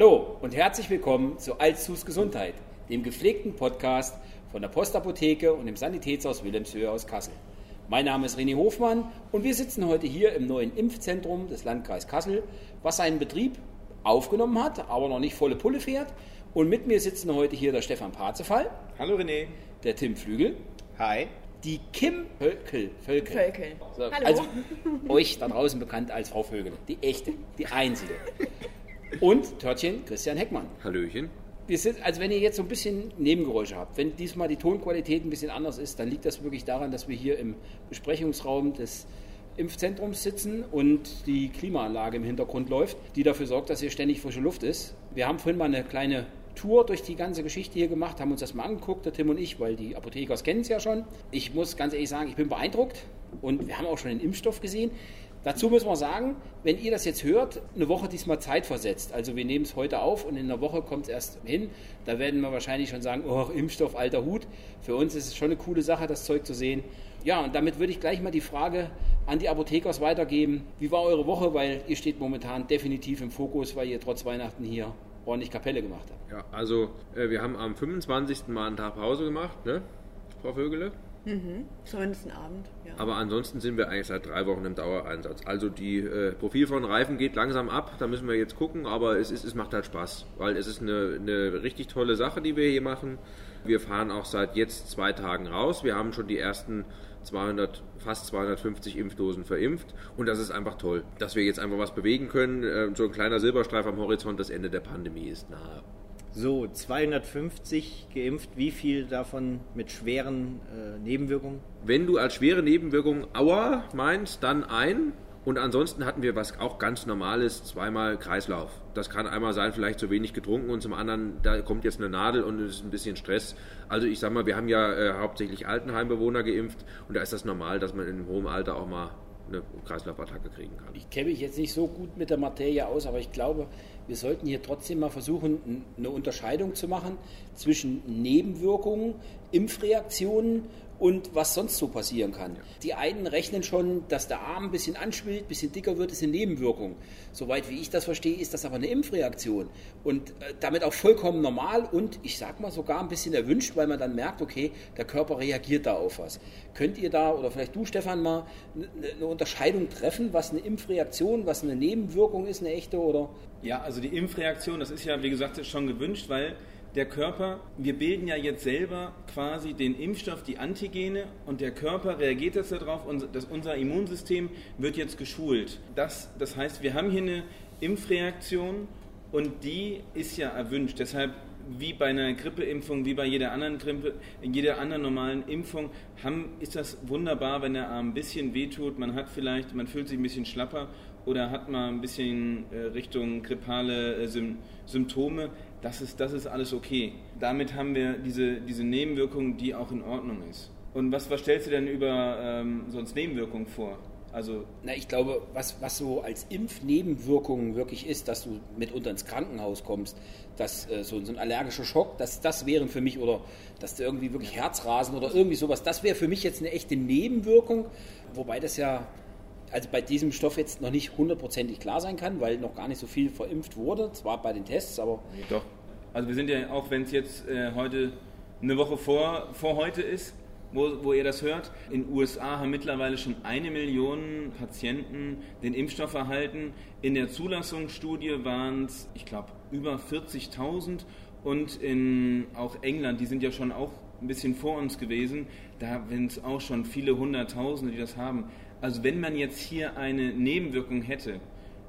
Hallo und herzlich willkommen zu Alzus Gesundheit, dem gepflegten Podcast von der Postapotheke und dem Sanitätshaus Wilhelmshöhe aus Kassel. Mein Name ist René Hofmann und wir sitzen heute hier im neuen Impfzentrum des Landkreis Kassel, was seinen Betrieb aufgenommen hat, aber noch nicht volle Pulle fährt. Und mit mir sitzen heute hier der Stefan Parzefall. Hallo René. Der Tim Flügel. Hi. Die Kim Völkel. Völkel. Völkel. So, also euch da draußen bekannt als Frau Vögel. Die echte, die einzige. Und Törtchen Christian Heckmann. Hallöchen. Wir sind, also wenn ihr jetzt so ein bisschen Nebengeräusche habt, wenn diesmal die Tonqualität ein bisschen anders ist, dann liegt das wirklich daran, dass wir hier im Besprechungsraum des Impfzentrums sitzen und die Klimaanlage im Hintergrund läuft, die dafür sorgt, dass hier ständig frische Luft ist. Wir haben vorhin mal eine kleine Tour durch die ganze Geschichte hier gemacht, haben uns das mal angeguckt, der Tim und ich, weil die Apothekers kennen es ja schon. Ich muss ganz ehrlich sagen, ich bin beeindruckt und wir haben auch schon den Impfstoff gesehen. Dazu müssen wir sagen, wenn ihr das jetzt hört, eine Woche diesmal Zeit versetzt. Also wir nehmen es heute auf und in einer Woche kommt es erst hin. Da werden wir wahrscheinlich schon sagen, oh, Impfstoff, alter Hut. Für uns ist es schon eine coole Sache, das Zeug zu sehen. Ja, und damit würde ich gleich mal die Frage an die Apothekers weitergeben. Wie war eure Woche? Weil ihr steht momentan definitiv im Fokus, weil ihr trotz Weihnachten hier ordentlich Kapelle gemacht habt. Ja, also äh, wir haben am 25. mal einen Tag Pause gemacht, ne, Frau Vögele? Mhm, zumindest einen Abend, ja. Aber ansonsten sind wir eigentlich seit drei Wochen im Dauereinsatz. Also die äh, Profil von Reifen geht langsam ab, da müssen wir jetzt gucken, aber es, ist, es macht halt Spaß, weil es ist eine, eine richtig tolle Sache, die wir hier machen. Wir fahren auch seit jetzt zwei Tagen raus. Wir haben schon die ersten 200, fast 250 Impfdosen verimpft und das ist einfach toll, dass wir jetzt einfach was bewegen können. Äh, so ein kleiner Silberstreif am Horizont, das Ende der Pandemie ist nahe. So, 250 geimpft, wie viel davon mit schweren äh, Nebenwirkungen? Wenn du als schwere Nebenwirkung Aua meinst, dann ein. Und ansonsten hatten wir was auch ganz Normales, zweimal Kreislauf. Das kann einmal sein, vielleicht zu wenig getrunken und zum anderen, da kommt jetzt eine Nadel und es ist ein bisschen Stress. Also ich sag mal, wir haben ja äh, hauptsächlich Altenheimbewohner geimpft und da ist das normal, dass man in hohem Alter auch mal eine Kreislaufattacke kriegen kann. Ich kenne mich jetzt nicht so gut mit der Materie aus, aber ich glaube, wir sollten hier trotzdem mal versuchen, eine Unterscheidung zu machen zwischen Nebenwirkungen, Impfreaktionen und was sonst so passieren kann. Ja. Die einen rechnen schon, dass der Arm ein bisschen anschwillt, ein bisschen dicker wird, ist eine Nebenwirkung. Soweit wie ich das verstehe, ist das aber eine Impfreaktion und äh, damit auch vollkommen normal und ich sag mal sogar ein bisschen erwünscht, weil man dann merkt, okay, der Körper reagiert da auf was. Könnt ihr da oder vielleicht du Stefan mal eine Unterscheidung treffen, was eine Impfreaktion, was eine Nebenwirkung ist, eine echte oder? Ja, also die Impfreaktion, das ist ja wie gesagt schon gewünscht, weil der Körper, wir bilden ja jetzt selber quasi den Impfstoff, die Antigene und der Körper reagiert jetzt darauf und das, unser Immunsystem wird jetzt geschult. Das, das heißt, wir haben hier eine Impfreaktion und die ist ja erwünscht. Deshalb wie bei einer Grippeimpfung, wie bei jeder anderen Grippe, jeder anderen normalen Impfung, haben, ist das wunderbar, wenn der Arm ein bisschen wehtut. Man hat vielleicht, man fühlt sich ein bisschen schlapper oder hat mal ein bisschen äh, Richtung grippale äh, Symptome das ist, das ist alles okay. Damit haben wir diese, diese Nebenwirkung, die auch in Ordnung ist. Und was, was stellst du denn über ähm, sonst Nebenwirkungen vor? Also Na, ich glaube, was, was so als Impfnebenwirkung wirklich ist, dass du mitunter ins Krankenhaus kommst, dass äh, so, so, ein allergischer Schock, dass das wären für mich, oder dass du irgendwie wirklich Herzrasen oder irgendwie sowas, das wäre für mich jetzt eine echte Nebenwirkung, wobei das ja also bei diesem Stoff jetzt noch nicht hundertprozentig klar sein kann, weil noch gar nicht so viel verimpft wurde, zwar bei den Tests, aber... Nee, doch. Also wir sind ja, auch wenn es jetzt äh, heute eine Woche vor, vor heute ist, wo, wo ihr das hört, in den USA haben mittlerweile schon eine Million Patienten den Impfstoff erhalten. In der Zulassungsstudie waren es, ich glaube, über 40.000 und in auch England, die sind ja schon auch ein bisschen vor uns gewesen, da sind es auch schon viele Hunderttausende, die das haben. Also wenn man jetzt hier eine Nebenwirkung hätte,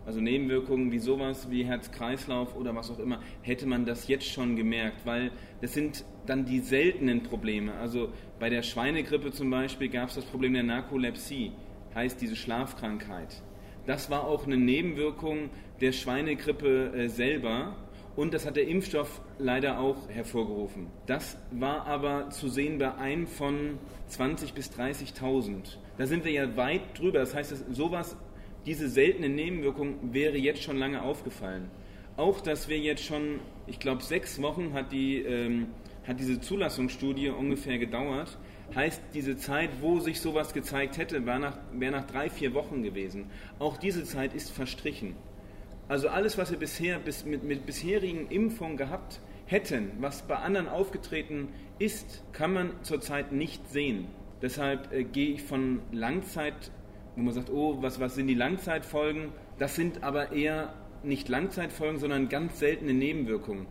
also Nebenwirkungen wie sowas wie Herz-Kreislauf oder was auch immer, hätte man das jetzt schon gemerkt, weil das sind dann die seltenen Probleme. Also bei der Schweinegrippe zum Beispiel gab es das Problem der Narkolepsie, heißt diese Schlafkrankheit. Das war auch eine Nebenwirkung der Schweinegrippe äh, selber und das hat der Impfstoff leider auch hervorgerufen. Das war aber zu sehen bei einem von 20.000 bis 30.000. Da sind wir ja weit drüber. Das heißt, sowas, diese seltene Nebenwirkung wäre jetzt schon lange aufgefallen. Auch, dass wir jetzt schon, ich glaube, sechs Wochen hat, die, ähm, hat diese Zulassungsstudie ungefähr gedauert. Heißt, diese Zeit, wo sich sowas gezeigt hätte, wäre nach, wär nach drei, vier Wochen gewesen. Auch diese Zeit ist verstrichen. Also alles, was wir bisher bis, mit, mit bisherigen Impfungen gehabt hätten, was bei anderen aufgetreten ist, kann man zurzeit nicht sehen. Deshalb äh, gehe ich von Langzeit, wo man sagt, oh, was, was sind die Langzeitfolgen? Das sind aber eher nicht Langzeitfolgen, sondern ganz seltene Nebenwirkungen.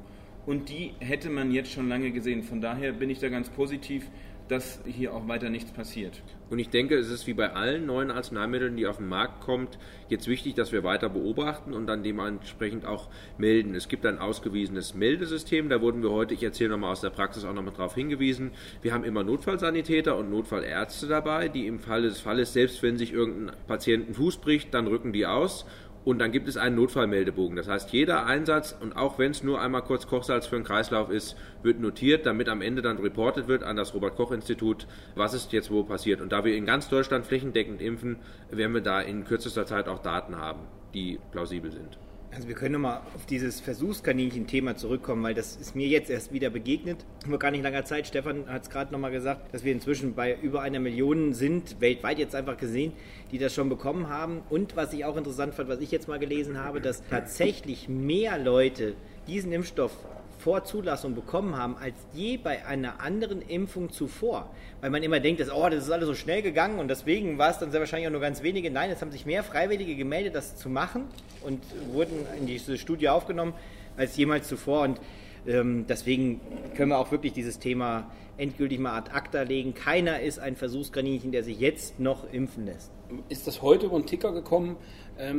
Und die hätte man jetzt schon lange gesehen. Von daher bin ich da ganz positiv, dass hier auch weiter nichts passiert. Und ich denke, es ist wie bei allen neuen Arzneimitteln, die auf den Markt kommen, jetzt wichtig, dass wir weiter beobachten und dann dementsprechend auch melden. Es gibt ein ausgewiesenes Meldesystem, da wurden wir heute, ich erzähle nochmal aus der Praxis auch nochmal darauf hingewiesen, wir haben immer Notfallsanitäter und Notfallärzte dabei, die im Falle des Falles, selbst wenn sich irgendein Patient einen Fuß bricht, dann rücken die aus und dann gibt es einen Notfallmeldebogen. Das heißt, jeder Einsatz, und auch wenn es nur einmal kurz Kochsalz für einen Kreislauf ist, wird notiert, damit am Ende dann reportet wird an das Robert-Koch-Institut, was ist jetzt wo passiert. Und da wir in ganz Deutschland flächendeckend impfen, werden wir da in kürzester Zeit auch Daten haben, die plausibel sind. Also wir können nochmal auf dieses Versuchskaninchen-Thema zurückkommen, weil das ist mir jetzt erst wieder begegnet. Vor gar nicht langer Zeit, Stefan hat es gerade nochmal gesagt, dass wir inzwischen bei über einer Million sind, weltweit jetzt einfach gesehen, die das schon bekommen haben. Und was ich auch interessant fand, was ich jetzt mal gelesen habe, dass tatsächlich mehr Leute diesen Impfstoff vor Zulassung bekommen haben als je bei einer anderen Impfung zuvor. Weil man immer denkt, dass, oh, das ist alles so schnell gegangen und deswegen war es dann sehr wahrscheinlich auch nur ganz wenige. Nein, es haben sich mehr Freiwillige gemeldet, das zu machen und wurden in diese Studie aufgenommen als jemals zuvor. Und ähm, deswegen können wir auch wirklich dieses Thema endgültig mal ad acta legen. Keiner ist ein Versuchskaninchen, der sich jetzt noch impfen lässt. Ist das heute über den Ticker gekommen,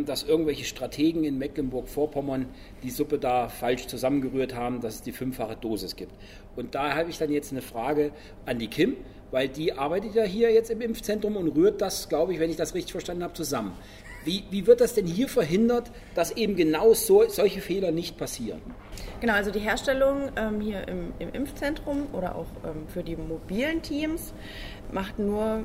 dass irgendwelche Strategen in Mecklenburg-Vorpommern die Suppe da falsch zusammengerührt haben, dass es die fünffache Dosis gibt. Und da habe ich dann jetzt eine Frage an die Kim, weil die arbeitet ja hier jetzt im Impfzentrum und rührt das, glaube ich, wenn ich das richtig verstanden habe, zusammen. Wie, wie wird das denn hier verhindert, dass eben genau so, solche Fehler nicht passieren? Genau, also die Herstellung ähm, hier im, im, Impfzentrum oder auch ähm, für die mobilen Teams macht nur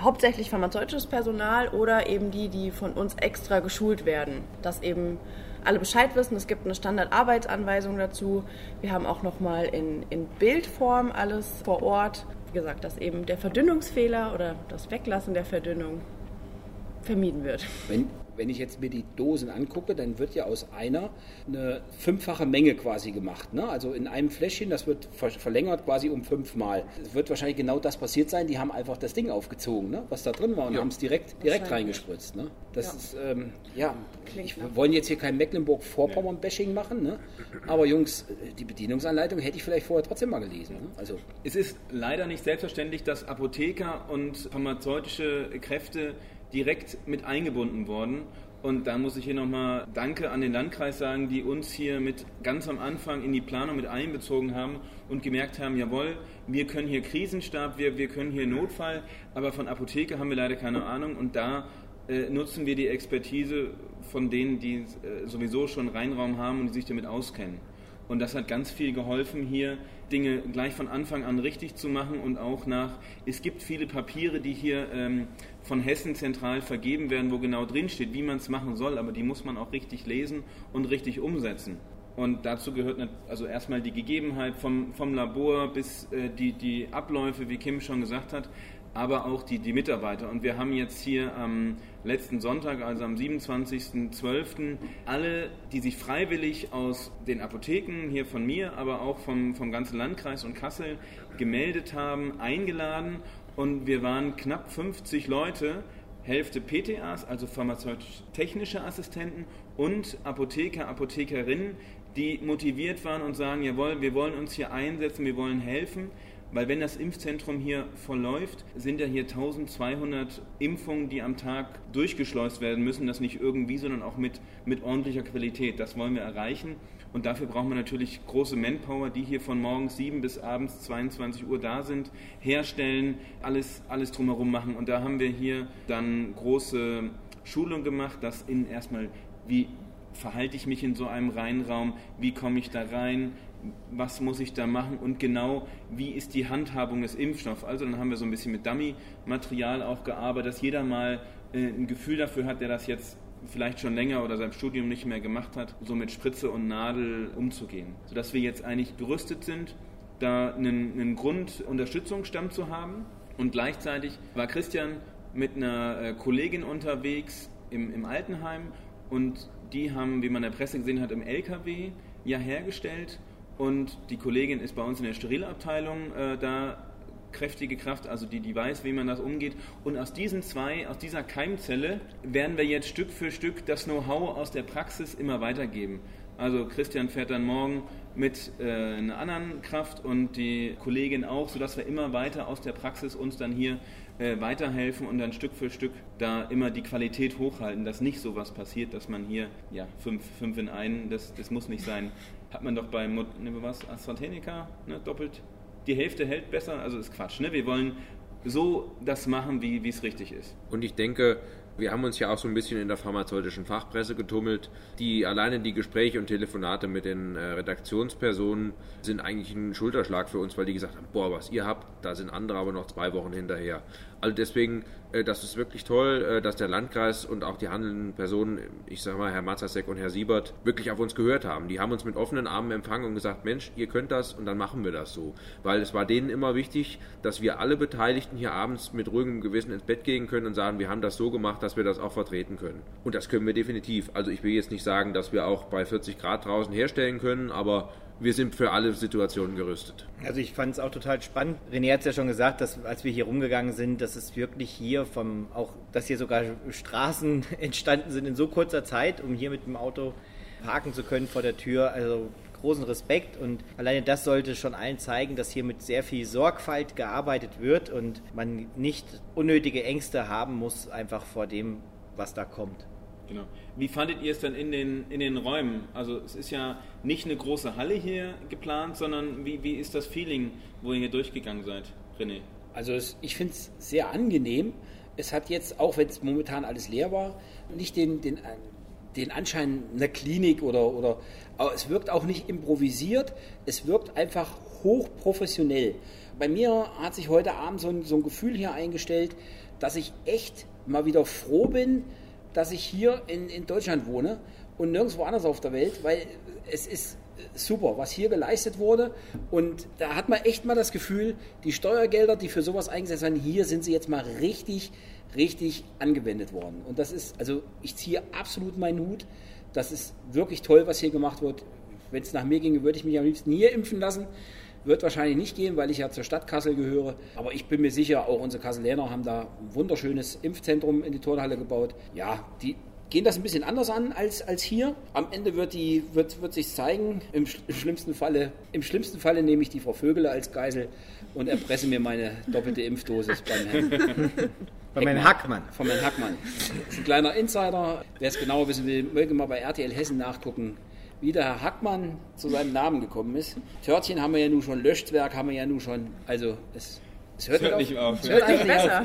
hauptsächlich pharmazeutisches Personal oder eben die, die von uns extra geschult werden, dass eben alle Bescheid wissen. Es gibt eine Standardarbeitsanweisung dazu. Wir haben auch nochmal in, in Bildform alles vor Ort. Wie gesagt, dass eben der Verdünnungsfehler oder das Weglassen der Verdünnung vermieden wird. Wenn, wenn ich jetzt mir die Dosen angucke, dann wird ja aus einer eine fünffache Menge quasi gemacht. Ne? Also in einem Fläschchen, das wird verlängert quasi um fünfmal. Es wird wahrscheinlich genau das passiert sein. Die haben einfach das Ding aufgezogen, ne? was da drin war und ja. haben es direkt, direkt reingespritzt. Ne? Das ja. ist, ähm, ja, ich, wir wollen jetzt hier kein Mecklenburg-Vorpommern-Bashing machen, ne? aber Jungs, die Bedienungsanleitung hätte ich vielleicht vorher trotzdem mal gelesen. Ne? Also es ist leider nicht selbstverständlich, dass Apotheker und pharmazeutische Kräfte direkt mit eingebunden worden. Und da muss ich hier nochmal Danke an den Landkreis sagen, die uns hier mit ganz am Anfang in die Planung mit einbezogen haben und gemerkt haben, jawohl, wir können hier Krisenstab, wir, wir können hier Notfall, aber von Apotheke haben wir leider keine Ahnung und da äh, nutzen wir die Expertise von denen, die äh, sowieso schon Reinraum haben und die sich damit auskennen. Und das hat ganz viel geholfen, hier Dinge gleich von Anfang an richtig zu machen und auch nach, es gibt viele Papiere, die hier ähm, von Hessen zentral vergeben werden, wo genau drin steht, wie man es machen soll, aber die muss man auch richtig lesen und richtig umsetzen. Und dazu gehört also erstmal die Gegebenheit vom, vom Labor bis äh, die, die Abläufe, wie Kim schon gesagt hat, aber auch die, die Mitarbeiter. Und wir haben jetzt hier am letzten Sonntag, also am 27.12., alle, die sich freiwillig aus den Apotheken hier von mir, aber auch vom, vom ganzen Landkreis und Kassel gemeldet haben, eingeladen und wir waren knapp 50 Leute, Hälfte PTAs, also pharmazeutisch-technische Assistenten und Apotheker, Apothekerinnen, die motiviert waren und sagen, jawohl, wir wollen uns hier einsetzen, wir wollen helfen, weil wenn das Impfzentrum hier verläuft, sind ja hier 1200 Impfungen, die am Tag durchgeschleust werden müssen, das nicht irgendwie, sondern auch mit, mit ordentlicher Qualität. Das wollen wir erreichen. Und dafür brauchen wir natürlich große Manpower, die hier von morgens 7 bis abends 22 Uhr da sind, herstellen, alles, alles drumherum machen. Und da haben wir hier dann große Schulung gemacht, dass in erstmal, wie verhalte ich mich in so einem Reinraum, wie komme ich da rein, was muss ich da machen und genau wie ist die Handhabung des Impfstoffs. Also dann haben wir so ein bisschen mit Dummy-Material auch gearbeitet, dass jeder mal äh, ein Gefühl dafür hat, der das jetzt vielleicht schon länger oder sein Studium nicht mehr gemacht hat, so mit Spritze und Nadel umzugehen. Sodass wir jetzt eigentlich gerüstet sind, da einen, einen Grundunterstützungsstamm zu haben. Und gleichzeitig war Christian mit einer äh, Kollegin unterwegs im, im Altenheim und die haben, wie man in der Presse gesehen hat, im LKW ja hergestellt und die Kollegin ist bei uns in der Sterilabteilung äh, da kräftige Kraft, also die, die weiß, wie man das umgeht. Und aus diesen zwei, aus dieser Keimzelle werden wir jetzt Stück für Stück das Know-how aus der Praxis immer weitergeben. Also Christian fährt dann morgen mit äh, einer anderen Kraft und die Kollegin auch, sodass wir immer weiter aus der Praxis uns dann hier äh, weiterhelfen und dann Stück für Stück da immer die Qualität hochhalten, dass nicht so was passiert, dass man hier, ja, fünf, fünf in einen, das, das muss nicht sein. Hat man doch bei ne, was, AstraZeneca ne, doppelt die Hälfte hält besser, also ist Quatsch. Ne? Wir wollen so das machen, wie es richtig ist. Und ich denke, wir haben uns ja auch so ein bisschen in der pharmazeutischen Fachpresse getummelt. Die alleine die Gespräche und Telefonate mit den äh, Redaktionspersonen sind eigentlich ein Schulterschlag für uns, weil die gesagt haben, boah, was ihr habt, da sind andere aber noch zwei Wochen hinterher. Also deswegen, äh, das ist wirklich toll, äh, dass der Landkreis und auch die handelnden Personen, ich sage mal Herr Mazasek und Herr Siebert, wirklich auf uns gehört haben. Die haben uns mit offenen Armen empfangen und gesagt, Mensch, ihr könnt das und dann machen wir das so. Weil es war denen immer wichtig, dass wir alle Beteiligten hier abends mit ruhigem Gewissen ins Bett gehen können und sagen, wir haben das so gemacht, dass wir das auch vertreten können. Und das können wir definitiv. Also ich will jetzt nicht sagen, dass wir auch bei 40 Grad draußen herstellen können, aber wir sind für alle Situationen gerüstet. Also ich fand es auch total spannend. René hat es ja schon gesagt, dass als wir hier rumgegangen sind, dass es wirklich hier vom, auch, dass hier sogar Straßen entstanden sind in so kurzer Zeit, um hier mit dem Auto parken zu können vor der Tür. Also großen Respekt und alleine das sollte schon allen zeigen, dass hier mit sehr viel Sorgfalt gearbeitet wird und man nicht unnötige Ängste haben muss, einfach vor dem, was da kommt. Genau. Wie fandet ihr es dann in den, in den Räumen? Also es ist ja nicht eine große Halle hier geplant, sondern wie, wie ist das Feeling, wo ihr hier durchgegangen seid, René? Also es, ich finde es sehr angenehm. Es hat jetzt, auch wenn es momentan alles leer war, nicht den, den, den Anschein einer Klinik oder, oder es wirkt auch nicht improvisiert, es wirkt einfach hochprofessionell. Bei mir hat sich heute Abend so ein, so ein Gefühl hier eingestellt, dass ich echt mal wieder froh bin, dass ich hier in, in Deutschland wohne und nirgendwo anders auf der Welt, weil es ist super, was hier geleistet wurde. Und da hat man echt mal das Gefühl, die Steuergelder, die für sowas eingesetzt werden, hier sind sie jetzt mal richtig, richtig angewendet worden. Und das ist, also ich ziehe absolut meinen Hut. Das ist wirklich toll, was hier gemacht wird. Wenn es nach mir ginge, würde ich mich am liebsten hier impfen lassen. Wird wahrscheinlich nicht gehen, weil ich ja zur Stadt Kassel gehöre. Aber ich bin mir sicher, auch unsere Kasseläner haben da ein wunderschönes Impfzentrum in die Turnhalle gebaut. Ja, die gehen das ein bisschen anders an als, als hier. Am Ende wird, die, wird, wird sich zeigen. Im, Im, schlimmsten Falle, Im schlimmsten Falle nehme ich die Frau Vögele als Geisel und erpresse mir meine doppelte Impfdosis beim Herrn. Von Herrn Hackmann. Von Herrn Hackmann. Das ist ein kleiner Insider. Wer es genauer wissen will, möge mal bei RTL Hessen nachgucken wie der Herr Hackmann zu seinem Namen gekommen ist. Törtchen haben wir ja nun schon, Löschzwerg haben wir ja nun schon. Also es, es hört, hört nicht auf. Es hört nicht besser.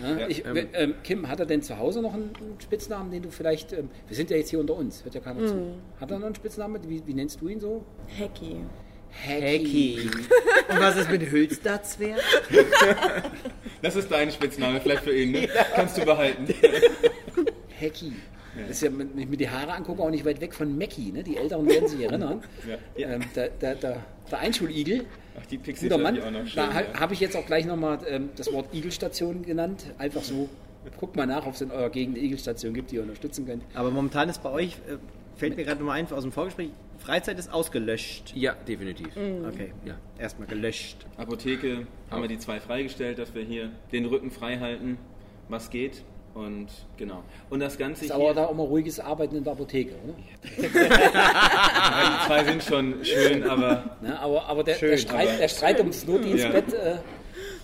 Ja, ich, ähm, ähm, Kim, hat er denn zu Hause noch einen, Spitznamen, den du vielleicht. Ähm, wir sind ja jetzt hier unter uns, hört ja keiner mm. zu. Hat er noch einen Spitznamen? Wie, wie nennst du ihn so? Hacky. Hacky. Und was ist mit Hülsterzwerg? Das ist dein Spitzname, vielleicht für ihn, ne? Kannst du behalten. Hacky. Das ist ja, wenn ich mir die Haare angucke, auch nicht weit weg von Mackie. Ne? Die Älteren werden sich erinnern. Ja. Ähm, der, der, der, der Einschuligel. Ach, die Pixie Guter Mann. Auch noch schön, da ja. habe ich jetzt auch gleich nochmal ähm, das Wort Igelstation genannt. Einfach so, guckt mal nach, ob es in eurer Gegend eine Igelstation gibt, die ihr unterstützen könnt. Aber momentan ist bei euch, äh, fällt mir gerade nochmal ein aus dem Vorgespräch, Freizeit ist ausgelöscht. Ja, definitiv. Mhm. Okay, ja. erstmal gelöscht. Apotheke haben wir die zwei freigestellt, dass wir hier den Rücken frei halten, was geht. Und genau. Und das Ganze ist aber da auch mal ruhiges Arbeiten in der Apotheke, oder? die zwei sind schon schön, aber. Na, aber aber, der, schön, der, Streit, aber der Streit ums Notdienstbett, ja. äh,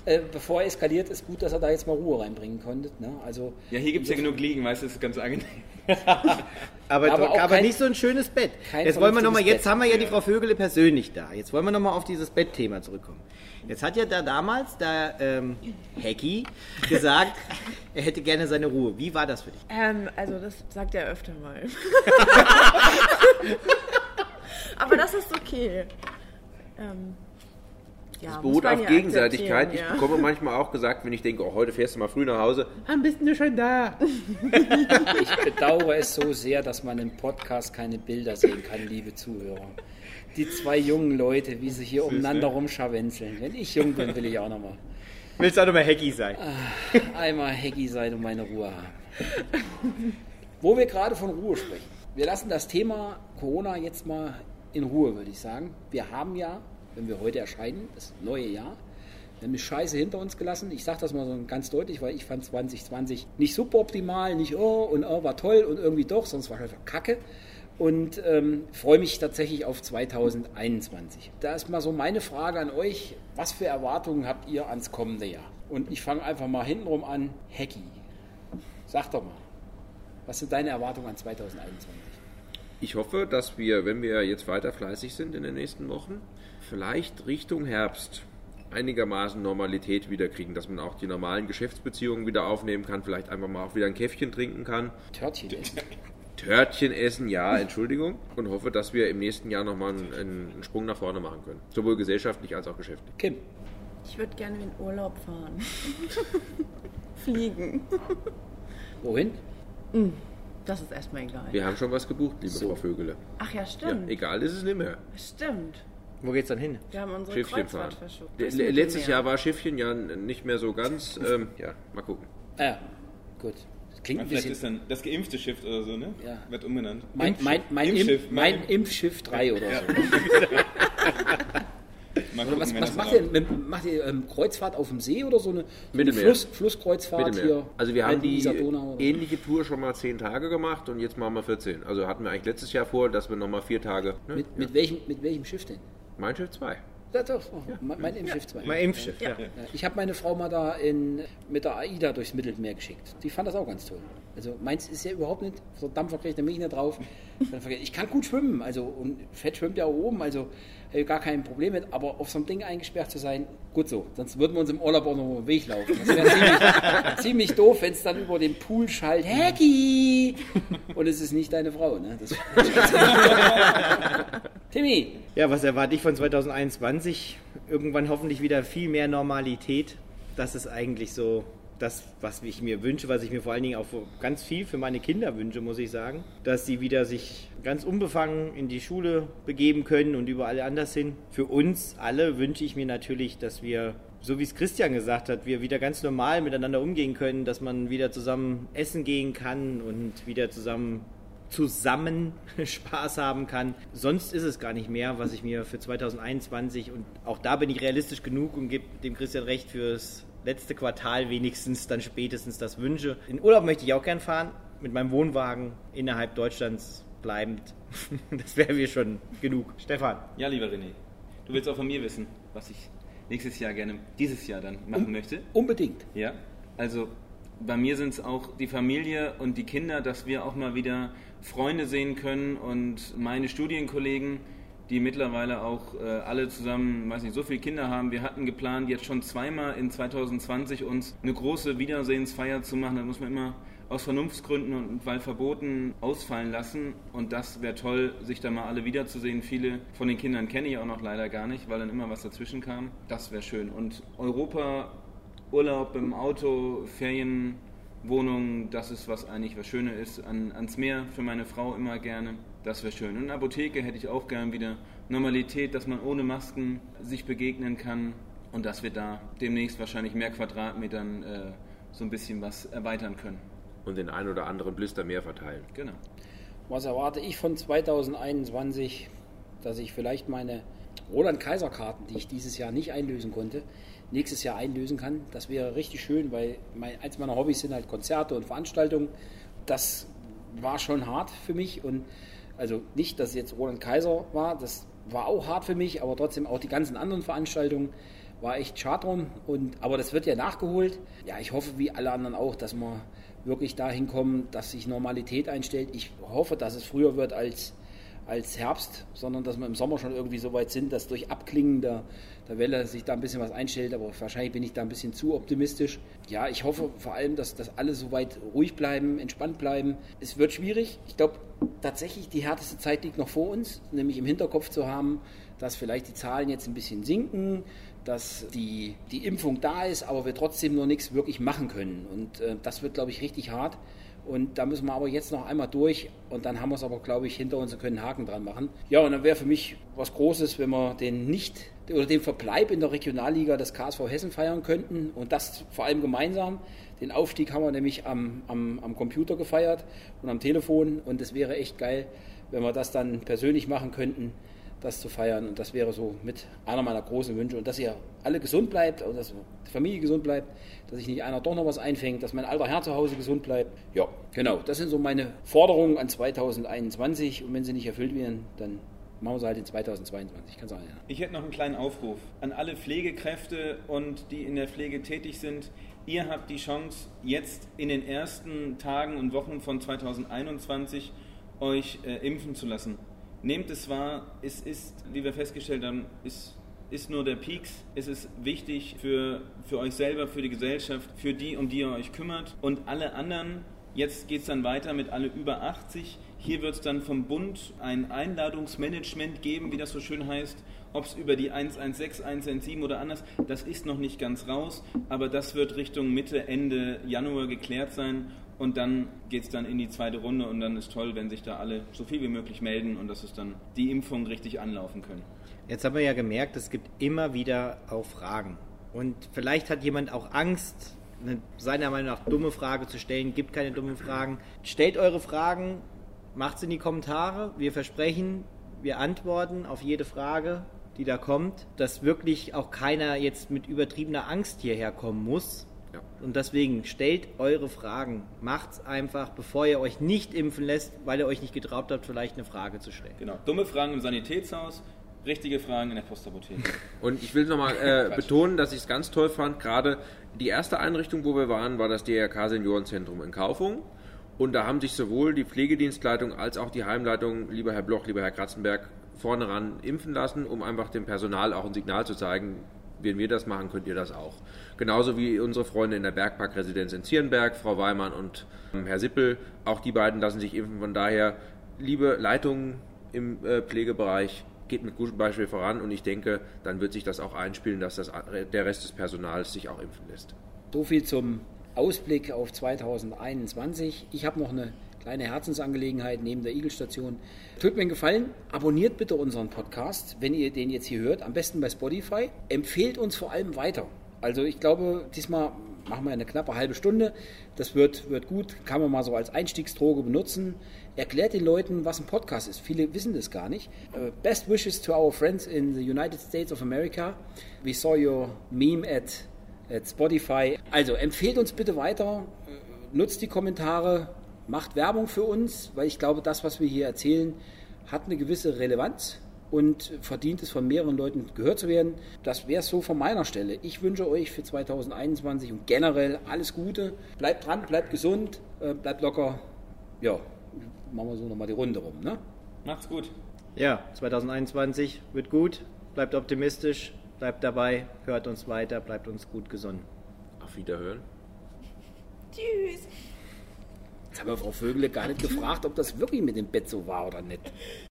äh, bevor er eskaliert, ist gut, dass er da jetzt mal Ruhe reinbringen konnte. Ne? Also, ja, hier gibt es ja genug Liegen, weißt du, das ist ganz angenehm. aber, aber, aber kein, nicht so ein schönes Bett. Jetzt wollen wir noch mal, jetzt Bett. haben wir ja die Frau Vögele persönlich da. Jetzt wollen wir nochmal auf dieses Bettthema zurückkommen. Jetzt hat ja da damals der ähm, Hacky gesagt, er hätte gerne seine Ruhe. Wie war das für dich? Ähm, also das sagt er öfter mal. Aber das ist okay. Ähm, ja, es beruht auf Gegenseitigkeit. Ich ja. bekomme manchmal auch gesagt, wenn ich denke, oh, heute fährst du mal früh nach Hause, wann bist du schon da? ich bedauere es so sehr, dass man im Podcast keine Bilder sehen kann, liebe Zuhörer die zwei jungen Leute, wie sie hier Süß, umeinander ne? rumscharwenzeln. Wenn ich jung bin, will ich auch nochmal. Willst du auch nochmal Hecki sein? Ah, einmal Hecki sein und meine Ruhe haben. Wo wir gerade von Ruhe sprechen. Wir lassen das Thema Corona jetzt mal in Ruhe, würde ich sagen. Wir haben ja, wenn wir heute erscheinen, das neue Jahr, wir haben eine Scheiße hinter uns gelassen. Ich sage das mal so ganz deutlich, weil ich fand 2020 nicht super optimal, nicht oh und oh war toll und irgendwie doch, sonst war es einfach Kacke. Und ähm, freue mich tatsächlich auf 2021. Da ist mal so meine Frage an euch. Was für Erwartungen habt ihr ans kommende Jahr? Und ich fange einfach mal hintenrum an. Hecki, sag doch mal, was sind deine Erwartungen an 2021? Ich hoffe, dass wir, wenn wir jetzt weiter fleißig sind in den nächsten Wochen, vielleicht Richtung Herbst einigermaßen Normalität wiederkriegen, dass man auch die normalen Geschäftsbeziehungen wieder aufnehmen kann, vielleicht einfach mal auch wieder ein Käffchen trinken kann. Törtchen essen. Törtchen essen, ja, Entschuldigung. Und hoffe, dass wir im nächsten Jahr nochmal einen, einen Sprung nach vorne machen können. Sowohl gesellschaftlich als auch geschäftlich. Kim, Ich würde gerne in Urlaub fahren. Fliegen. wohin? Das ist erstmal egal. Wir haben schon was gebucht, liebe So. Frau Vögele. Ach ja, Ja, stimmt. egal ist es nicht mehr. Stimmt. Wo geht's dann hin? Wir haben unsere Schiffchen Kreuzfahrt fahren. Letztes. Jahr war Schiffchen ja nicht mehr so ganz. Ähm, ja, mal gucken. Ah, gut. Das klingt ein Vielleicht bisschen. ist dann das geimpfte Schiff oder so, ne? Ja. Wird umbenannt. Mein, mein, mein, Impfschiff, Impf, mein mein- Impfschiff 3 oder so. Mal Oder gucken, was, was macht ihr? Macht ihr ähm, Kreuzfahrt auf dem See oder so eine, so eine. Fluss, Flusskreuzfahrt hier? Also wir haben die so? ähnliche Tour schon mal zehn Tage gemacht und jetzt machen wir 14. Also hatten wir eigentlich letztes Jahr vor, dass wir nochmal vier Tage. Ne? Mit, mit, welchem, mit welchem Schiff denn? Mein Schiff 2. Ja, doch, oh, mein, Impfschiff 2. Mein Impfschiff, ja. Ja, ich habe meine Frau mal da in, mit der AIDA durchs Mittelmeer geschickt. Die fand das auch ganz toll. Also meins ist ja überhaupt nicht, so Dampfer kriegt mich nicht drauf. Ich kann gut schwimmen, also und Fett schwimmt ja auch oben, also habe ich gar kein Problem mit, aber auf so einem Ding eingesperrt zu sein, gut so. Sonst würden wir uns im Urlaub auch noch über den Weg laufen. Das wäre ziemlich, ziemlich doof, wenn es dann über den Pool schallt, Hecki! Und es ist nicht deine Frau, ne? Timmy, Ja, was erwarte ich von 2021? Irgendwann hoffentlich wieder viel mehr Normalität. Das ist eigentlich so das, was ich mir wünsche, was ich mir vor allen Dingen auch ganz viel für meine Kinder wünsche, muss ich sagen. Dass sie wieder sich ganz unbefangen in die Schule begeben können und überall anders hin. Für uns alle wünsche ich mir natürlich, dass wir, so wie es Christian gesagt hat, wir wieder ganz normal miteinander umgehen können, dass man wieder zusammen essen gehen kann und wieder zusammen zusammen Spaß haben kann. Sonst ist es gar nicht mehr, was ich mir für 2021 und auch da bin ich realistisch genug und gebe dem Christian recht fürs letzte Quartal wenigstens dann spätestens das wünsche. In Urlaub möchte ich auch gern fahren, mit meinem Wohnwagen innerhalb Deutschlands bleibend. Das wäre mir schon genug. Stefan. Ja, lieber René, du willst auch von mir wissen, was ich nächstes Jahr gerne, dieses Jahr dann machen möchte. unbedingt. Ja, also bei mir sind es auch die Familie und die Kinder, dass wir auch mal wieder Freunde sehen können und meine Studienkollegen, die mittlerweile auch äh, alle zusammen, weiß nicht, so viele Kinder haben. Wir hatten geplant, jetzt schon zweimal in 2020 uns eine große Wiedersehensfeier zu machen. Da muss man immer aus Vernunftsgründen und weil verboten ausfallen lassen. Und das wäre toll, sich da mal alle wiederzusehen. Viele von den Kindern kenne ich auch noch leider gar nicht, weil dann immer was dazwischen kam. Das wäre schön. Und Europa Urlaub im Auto, Ferienwohnung, das ist was eigentlich was Schönes ist. An, ans Meer für meine Frau immer gerne, das wäre schön. Und eine Apotheke hätte ich auch gern wieder. Normalität, dass man ohne Masken sich begegnen kann und dass wir da demnächst wahrscheinlich mehr Quadratmetern äh, so ein bisschen was erweitern können. Und den ein oder anderen Blister mehr verteilen. Genau. Was erwarte ich von 2021? Dass ich vielleicht meine Roland-Kaiser-Karten, die ich dieses Jahr nicht einlösen konnte, nächstes Jahr einlösen kann. Das wäre richtig schön, weil mein, eins meiner Hobbys sind halt Konzerte und Veranstaltungen. Das war schon hart für mich und also nicht, dass jetzt Roland Kaiser war, das war auch hart für mich, aber trotzdem auch die ganzen anderen Veranstaltungen war echt schade drum. Und, aber das wird ja nachgeholt. Ja, ich hoffe, wie alle anderen auch, dass wir wirklich dahin kommen, dass sich Normalität einstellt. Ich hoffe, dass es früher wird als, als Herbst, sondern dass wir im Sommer schon irgendwie so weit sind, dass durch Abklingen der, der Welle sich da ein bisschen was einstellt. Aber wahrscheinlich bin ich da ein bisschen zu optimistisch. Ja, ich hoffe vor allem, dass, dass alle so weit ruhig bleiben, entspannt bleiben. Es wird schwierig. Ich glaube, tatsächlich die härteste Zeit liegt noch vor uns, nämlich im Hinterkopf zu haben, dass vielleicht die Zahlen jetzt ein bisschen sinken, dass die, die Impfung da ist, aber wir trotzdem noch nichts wirklich machen können. Und äh, das wird, glaube ich, richtig hart. Und da müssen wir aber jetzt noch einmal durch und dann haben wir es aber, glaube ich, hinter uns und können einen Haken dran machen. Ja, und dann wäre für mich was Großes, wenn wir den nicht oder den Verbleib in der Regionalliga des KSV Hessen feiern könnten und das vor allem gemeinsam. Den Aufstieg haben wir nämlich am, am, am Computer gefeiert und am Telefon und es wäre echt geil, wenn wir das dann persönlich machen könnten das zu feiern. Und das wäre so mit einer meiner großen Wünsche. Und dass ihr alle gesund bleibt und dass die Familie gesund bleibt, dass sich nicht einer doch noch was einfängt, dass mein alter Herr zu Hause gesund bleibt. Ja, genau. Das sind so meine Forderungen an 2021. Und wenn sie nicht erfüllt werden, dann machen wir sie halt in 2022. Kann sein, ja. Ich hätte noch einen kleinen Aufruf an alle Pflegekräfte und die in der Pflege tätig sind. Ihr habt die Chance, jetzt in den ersten Tagen und Wochen von 2021 euch äh, impfen zu lassen. Nehmt es wahr, es ist, wie wir festgestellt haben, ist, ist nur der Peaks. Es ist wichtig für, für euch selber, für die Gesellschaft, für die, um die ihr euch kümmert. Und alle anderen, jetzt geht es dann weiter mit alle über 80. Hier wird es dann vom Bund ein Einladungsmanagement geben, wie das so schön heißt. Ob es über die 116, 117 oder anders, das ist noch nicht ganz raus, aber das wird Richtung Mitte, Ende Januar geklärt sein und dann geht es dann in die zweite Runde und dann ist toll, wenn sich da alle so viel wie möglich melden und dass es dann die Impfungen richtig anlaufen können. Jetzt haben wir ja gemerkt, es gibt immer wieder auch Fragen. Und vielleicht hat jemand auch Angst, eine seiner Meinung nach dumme Frage zu stellen. Gibt keine dummen Fragen. Stellt eure Fragen, macht es in die Kommentare. Wir versprechen, wir antworten auf jede Frage, die da kommt. Dass wirklich auch keiner jetzt mit übertriebener Angst hierher kommen muss, ja. Und deswegen stellt eure Fragen. Macht's einfach, bevor ihr euch nicht impfen lässt, weil ihr euch nicht getraut habt, vielleicht eine Frage zu stellen. Genau. Dumme Fragen im Sanitätshaus, richtige Fragen in der Postapotheke. Und ich will nochmal äh, betonen, dass ich es ganz toll fand. Gerade die erste Einrichtung, wo wir waren, war das DRK Seniorenzentrum in Kaufung. Und da haben sich sowohl die Pflegedienstleitung als auch die Heimleitung, lieber Herr Bloch, lieber Herr Kratzenberg, vorne ran impfen lassen, um einfach dem Personal auch ein Signal zu zeigen, wenn wir das machen, könnt ihr das auch. Genauso wie unsere Freunde in der Bergparkresidenz in Zierenberg, Frau Weimann und ähm, Herr Sippel. Auch die beiden lassen sich impfen. Von daher, liebe Leitungen im äh, Pflegebereich, geht mit gutem Beispiel voran und ich denke, dann wird sich das auch einspielen, dass das, der Rest des Personals sich auch impfen lässt. So viel zum Ausblick auf 2021. Ich habe noch eine kleine Herzensangelegenheit neben der Igelstation. Tut mir einen Gefallen, abonniert bitte unseren Podcast, wenn ihr den jetzt hier hört, am besten bei Spotify. Empfehlt uns vor allem weiter. Also ich glaube, diesmal machen wir eine knappe halbe Stunde. Das wird, wird gut, kann man mal so als Einstiegsdroge benutzen. Erklärt den Leuten, was ein Podcast ist. Viele wissen das gar nicht. Uh, best wishes to our friends in the United States of America. We saw your meme at, at Spotify. Also empfehlt uns bitte weiter, nutzt die Kommentare, macht Werbung für uns, weil ich glaube, das, was wir hier erzählen, hat eine gewisse Relevanz und verdient es von mehreren Leuten gehört zu werden. Das wäre es so von meiner Stelle. Ich wünsche euch für 2021 und generell alles Gute. Bleibt dran, bleibt gesund, äh, bleibt locker. Ja, machen wir so nochmal die Runde rum. Ne? Macht's gut. Ja, 2021 wird gut. Bleibt optimistisch, bleibt dabei, hört uns weiter, bleibt uns gut gesonnen. Auf Wiederhören. Tschüss. Jetzt haben wir Frau Vögele gar nicht gefragt, ob das wirklich mit dem Bett so war oder nicht.